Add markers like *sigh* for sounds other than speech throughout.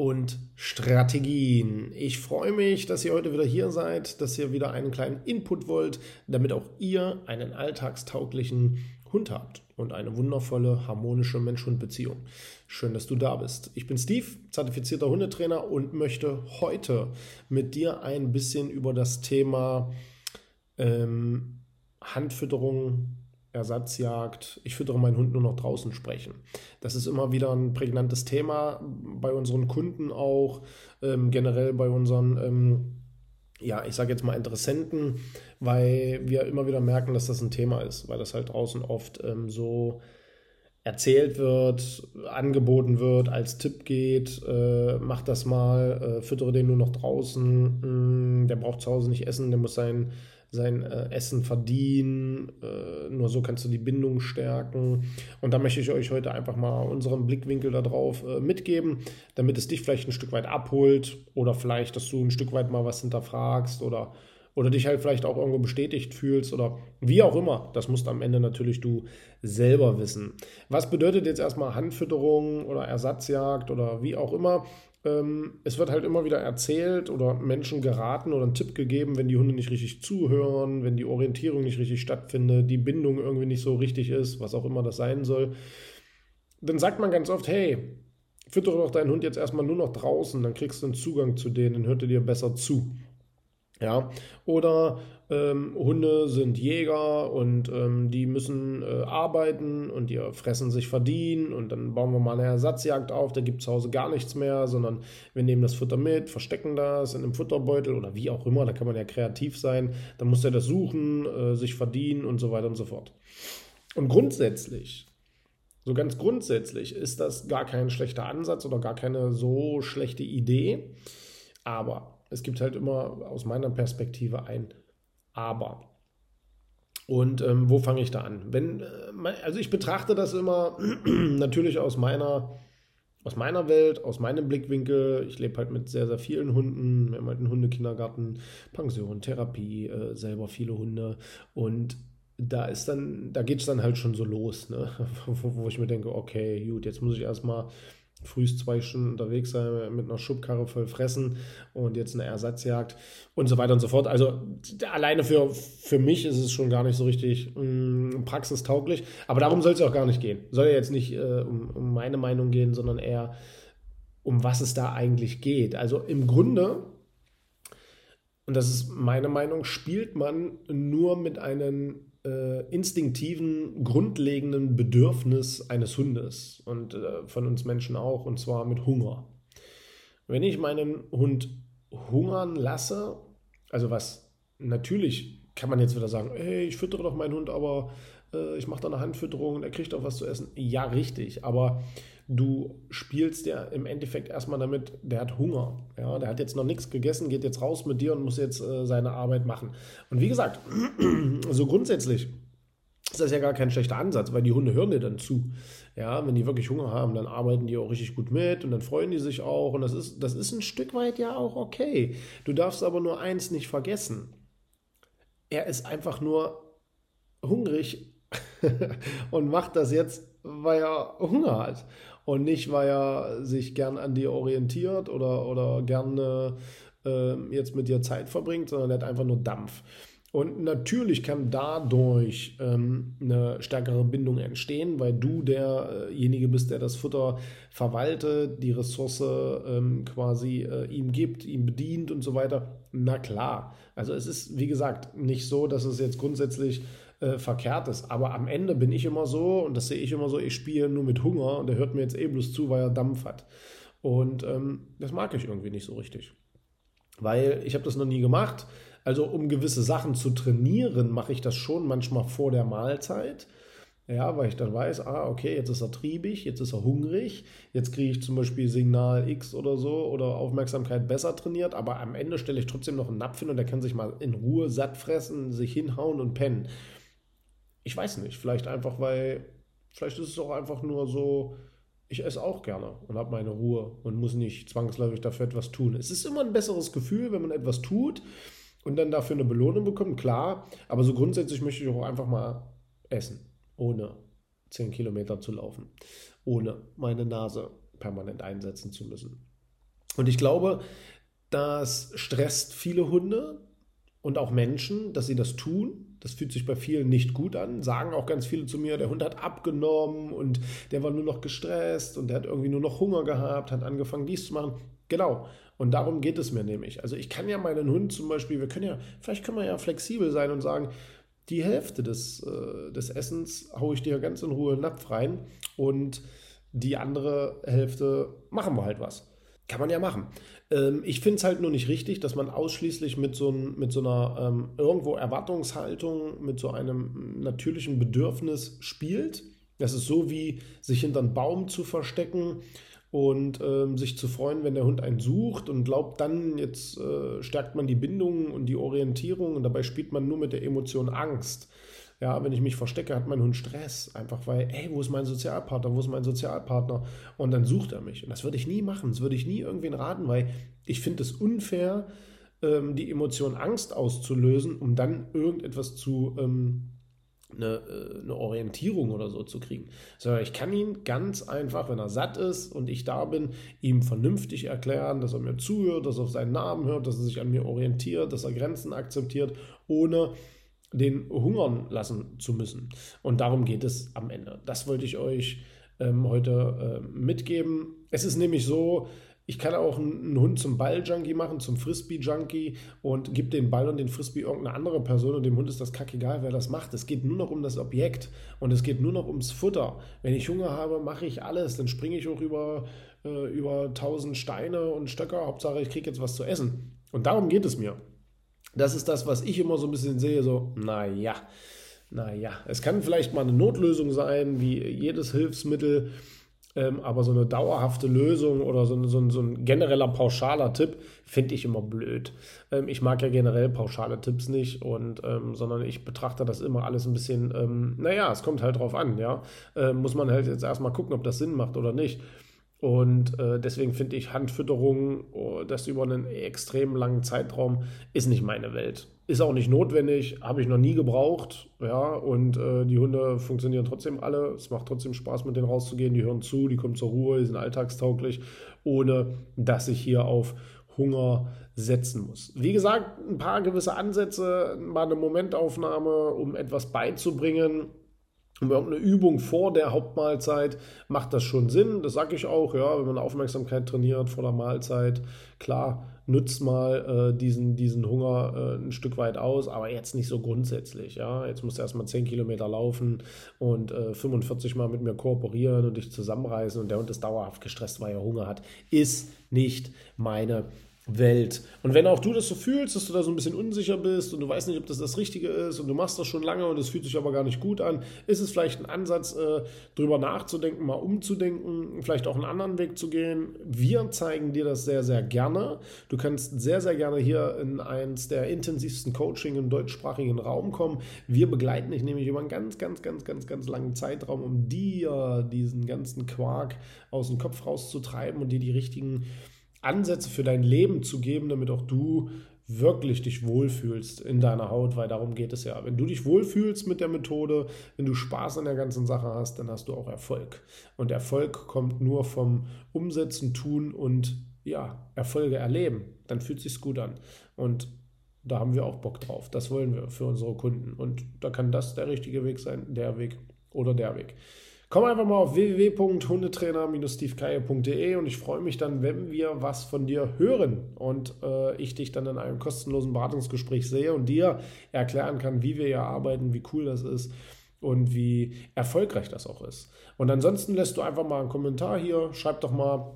und Strategien. Ich freue mich, dass ihr heute wieder hier seid, dass ihr wieder einen kleinen Input wollt, damit auch ihr einen alltagstauglichen Hund habt und eine wundervolle, harmonische Mensch-Hund-Beziehung. Schön, dass du da bist. Ich bin Steve, zertifizierter Hundetrainer und möchte heute mit dir ein bisschen über das Thema ähm, Handfütterung, Ersatzjagd, ich füttere meinen Hund nur noch draußen sprechen. Das ist immer wieder ein prägnantes Thema bei unseren Kunden auch, ähm, generell bei unseren, ähm, ja, ich sage jetzt mal Interessenten, weil wir immer wieder merken, dass das ein Thema ist, weil das halt draußen oft ähm, so erzählt wird, angeboten wird, als Tipp geht, äh, mach das mal, äh, füttere den nur noch draußen, mh, mm, der braucht zu Hause nicht essen, der muss sein sein äh, Essen verdienen. Äh, nur so kannst du die Bindung stärken. Und da möchte ich euch heute einfach mal unseren Blickwinkel darauf äh, mitgeben, damit es dich vielleicht ein Stück weit abholt oder vielleicht, dass du ein Stück weit mal was hinterfragst oder oder dich halt vielleicht auch irgendwo bestätigt fühlst oder wie auch immer. Das musst am Ende natürlich du selber wissen. Was bedeutet jetzt erstmal Handfütterung oder Ersatzjagd oder wie auch immer? Ähm, es wird halt immer wieder erzählt oder Menschen geraten oder einen Tipp gegeben, wenn die Hunde nicht richtig zuhören, wenn die Orientierung nicht richtig stattfindet, die Bindung irgendwie nicht so richtig ist, was auch immer das sein soll. Dann sagt man ganz oft, hey, füttere doch deinen Hund jetzt erstmal nur noch draußen, dann kriegst du einen Zugang zu denen, dann hört er dir besser zu. Ja, oder ähm, Hunde sind Jäger und ähm, die müssen äh, arbeiten und die fressen sich verdienen und dann bauen wir mal eine Ersatzjagd auf, da gibt es zu Hause gar nichts mehr, sondern wir nehmen das Futter mit, verstecken das in einem Futterbeutel oder wie auch immer, da kann man ja kreativ sein, dann muss er das suchen, äh, sich verdienen und so weiter und so fort. Und grundsätzlich, so ganz grundsätzlich ist das gar kein schlechter Ansatz oder gar keine so schlechte Idee, aber es gibt halt immer aus meiner Perspektive ein Aber. Und ähm, wo fange ich da an? Wenn, äh, also ich betrachte das immer *clears throat* natürlich aus meiner, aus meiner Welt, aus meinem Blickwinkel. Ich lebe halt mit sehr, sehr vielen Hunden. Wir haben halt einen Hundekindergarten, Pension, Therapie, äh, selber viele Hunde. Und da ist dann, da geht es dann halt schon so los, ne? *laughs* wo, wo ich mir denke, okay, gut, jetzt muss ich erstmal frühst zwei Stunden unterwegs sein, mit einer Schubkarre voll fressen und jetzt eine Ersatzjagd und so weiter und so fort. Also alleine für, für mich ist es schon gar nicht so richtig mh, mm, praxistauglich, aber darum soll es auch gar nicht gehen. Soll ja jetzt nicht äh, um, um meine Meinung gehen, sondern eher um was es da eigentlich geht. Also im Grunde, und das ist meine Meinung, spielt man nur mit einem äh, instinktiven, grundlegenden Bedürfnis eines Hundes und äh, von uns Menschen auch, und zwar mit Hunger. Wenn ich meinen Hund hungern lasse, also was natürlich kann man jetzt wieder sagen, hey, ich füttere doch meinen Hund, aber äh, ich mache da eine Handfütterung und er kriegt auch was zu essen. Ja, richtig, aber du spielst ja im Endeffekt erstmal damit, der hat Hunger. Ja, der hat jetzt noch nichts gegessen, geht jetzt raus mit dir und muss jetzt äh, seine Arbeit machen. Und wie gesagt, *clears throat* so grundsätzlich ist das ja gar kein schlechter Ansatz, weil die Hunde hören dir dann zu. Ja, wenn die wirklich Hunger haben, dann arbeiten die auch richtig gut mit und dann freuen die sich auch. Und das ist, das ist ein Stück weit ja auch okay. Du darfst aber nur eins nicht vergessen. Er ist einfach nur hungrig *laughs* und macht das jetzt, weil er Hunger hat und nicht, weil er sich gern an dir orientiert oder, oder gerne äh, jetzt mit dir Zeit verbringt, sondern er hat einfach nur Dampf. Und natürlich kann dadurch ähm, eine stärkere Bindung entstehen, weil du derjenige bist, der das Futter verwaltet, die Ressource ähm, quasi äh, ihm gibt, ihm bedient und so weiter. Na klar. Also es ist, wie gesagt, nicht so, dass es jetzt grundsätzlich äh, verkehrt ist. Aber am Ende bin ich immer so, und das sehe ich immer so, ich spiele nur mit Hunger und der hört mir jetzt eh bloß zu, weil er Dampf hat. Und ähm, das mag ich irgendwie nicht so richtig. Weil ich habe das noch nie gemacht. Also um gewisse Sachen zu trainieren, mache ich das schon manchmal vor der Mahlzeit. Ja, weil ich dann weiß, ah, okay, jetzt ist er triebig, jetzt ist er hungrig, jetzt kriege ich zum Beispiel Signal X oder so oder Aufmerksamkeit besser trainiert, aber am Ende stelle ich trotzdem noch einen Napf hin und der kann sich mal in Ruhe satt fressen, sich hinhauen und pennen. Ich weiß nicht, vielleicht einfach, weil, vielleicht ist es auch einfach nur so, ich esse auch gerne und habe meine Ruhe und muss nicht zwangsläufig dafür etwas tun. Es ist immer ein besseres Gefühl, wenn man etwas tut und dann dafür eine Belohnung bekommt, klar, aber so grundsätzlich möchte ich auch einfach mal essen ohne 10 Kilometer zu laufen, ohne meine Nase permanent einsetzen zu müssen. Und ich glaube, das stresst viele Hunde und auch Menschen, dass sie das tun. Das fühlt sich bei vielen nicht gut an. Sagen auch ganz viele zu mir, der Hund hat abgenommen und der war nur noch gestresst und der hat irgendwie nur noch Hunger gehabt, hat angefangen dies zu machen. Genau. Und darum geht es mir nämlich. Also ich kann ja meinen Hund zum Beispiel, wir können ja, vielleicht können wir ja flexibel sein und sagen, die Hälfte des, äh, des Essens haue ich dir ganz in Ruhe in den Napf rein und die andere Hälfte machen wir halt was. Kann man ja machen. Ähm, ich finde es halt nur nicht richtig, dass man ausschließlich mit so, mit so einer ähm, irgendwo Erwartungshaltung, mit so einem natürlichen Bedürfnis spielt. Das ist so wie sich hinter einen Baum zu verstecken und ähm, sich zu freuen, wenn der Hund einen sucht und glaubt dann, jetzt äh, stärkt man die Bindung und die Orientierung und dabei spielt man nur mit der Emotion Angst. Ja, wenn ich mich verstecke, hat mein Hund Stress, einfach weil, ey, wo ist mein Sozialpartner, wo ist mein Sozialpartner? Und dann sucht er mich. Und das würde ich nie machen, das würde ich nie irgendwen raten, weil ich finde es unfair, ähm, die Emotion Angst auszulösen, um dann irgendetwas zu ähm, eine, äh, eine Orientierung oder so zu kriegen. Sondern ich kann ihn ganz einfach, wenn er satt ist und ich da bin, ihm vernünftig erklären, dass er mir zuhört, dass er auf seinen Namen hört, dass er sich an mir orientiert, dass er Grenzen akzeptiert, ohne den hungern lassen zu müssen. Und darum geht es am Ende. Das wollte ich euch ähm, heute äh, mitgeben. Es ist nämlich so, ich kann auch einen Hund zum Ball-Junkie machen, zum Frisbee-Junkie und gebe den Ball und den Frisbee irgendeine andere Person und dem Hund ist das kackegal, wer das macht. Es geht nur noch um das Objekt und es geht nur noch ums Futter. Wenn ich Hunger habe, mache ich alles. Dann springe ich auch über, äh, über tausend Steine und Stöcker. Hauptsache, ich kriege jetzt was zu essen. Und darum geht es mir. Das ist das, was ich immer so ein bisschen sehe, so, naja, naja, es kann vielleicht mal eine Notlösung sein, wie jedes Hilfsmittel ähm, aber so eine dauerhafte Lösung oder so, so, so ein genereller pauschaler Tipp finde ich immer blöd. Ähm, ich mag ja generell pauschale Tipps nicht und ähm, sondern ich betrachte das immer alles ein bisschen, ähm, naja, es kommt halt drauf an, ja. Äh, muss man halt jetzt erstmal gucken, ob das Sinn macht oder nicht. Und äh, deswegen finde ich Handfütterung, oh, das über einen extrem langen Zeitraum, ist nicht meine Welt. Ist auch nicht notwendig, habe ich noch nie gebraucht. Ja, und äh, die Hunde funktionieren trotzdem alle. Es macht trotzdem Spaß, mit denen rauszugehen. Die hören zu, die kommen zur Ruhe, die sind alltagstauglich, ohne dass ich hier auf Hunger setzen muss. Wie gesagt, ein paar gewisse Ansätze, mal eine Momentaufnahme, um etwas beizubringen um irgendeine Übung vor der Hauptmahlzeit macht das schon Sinn. Das sage ich auch, ja, wenn man Aufmerksamkeit trainiert vor der Mahlzeit, klar, nutzt mal äh, diesen, diesen Hunger äh, ein Stück weit aus, aber jetzt nicht so grundsätzlich. Ja, jetzt musst du erstmal 10 Kilometer laufen und äh, 45 Mal mit mir kooperieren und dich zusammenreißen und der Hund ist dauerhaft gestresst, weil er Hunger hat. Ist nicht meine Welt. Und wenn auch du das so fühlst, dass du da so ein bisschen unsicher bist und du weißt nicht, ob das das Richtige ist und du machst das schon lange und es fühlt sich aber gar nicht gut an, ist es vielleicht ein Ansatz, äh, drüber nachzudenken, mal umzudenken, vielleicht auch einen anderen Weg zu gehen. Wir zeigen dir das sehr, sehr gerne. Du kannst sehr, sehr gerne hier in eins der intensivsten Coaching im deutschsprachigen Raum kommen. Wir begleiten dich nämlich über einen ganz, ganz, ganz, ganz, ganz langen Zeitraum, um dir diesen ganzen Quark aus dem Kopf rauszutreiben und dir die richtigen Ansätze für dein Leben zu geben, damit auch du wirklich dich wohlfühlst in deiner Haut, weil darum geht es ja. Wenn du dich wohlfühlst mit der Methode, wenn du Spaß an der ganzen Sache hast, dann hast du auch Erfolg. Und Erfolg kommt nur vom Umsetzen, Tun und ja, Erfolge erleben. Dann fühlt sich gut an. Und da haben wir auch Bock drauf. Das wollen wir für unsere Kunden. Und da kann das der richtige Weg sein, der Weg oder der Weg. Komm einfach mal auf www.hundetrainer-stevekeier.de und ich freue mich dann, wenn wir was von dir hören und äh, ich dich dann in einem kostenlosen Beratungsgespräch sehe und dir erklären kann, wie wir hier arbeiten, wie cool das ist und wie erfolgreich das auch ist. Und ansonsten lässt du einfach mal einen Kommentar hier, schreib doch mal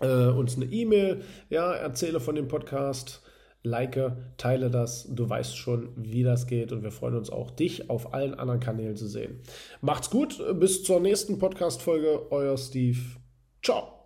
äh, uns eine E-Mail, ja, erzähle von dem Podcast like, teile das. Du weißt schon, wie das geht und wir freuen uns auch, dich auf allen anderen Kanälen zu sehen. Macht's gut, bis zur nächsten Podcast-Folge. Euer Steve. Ciao.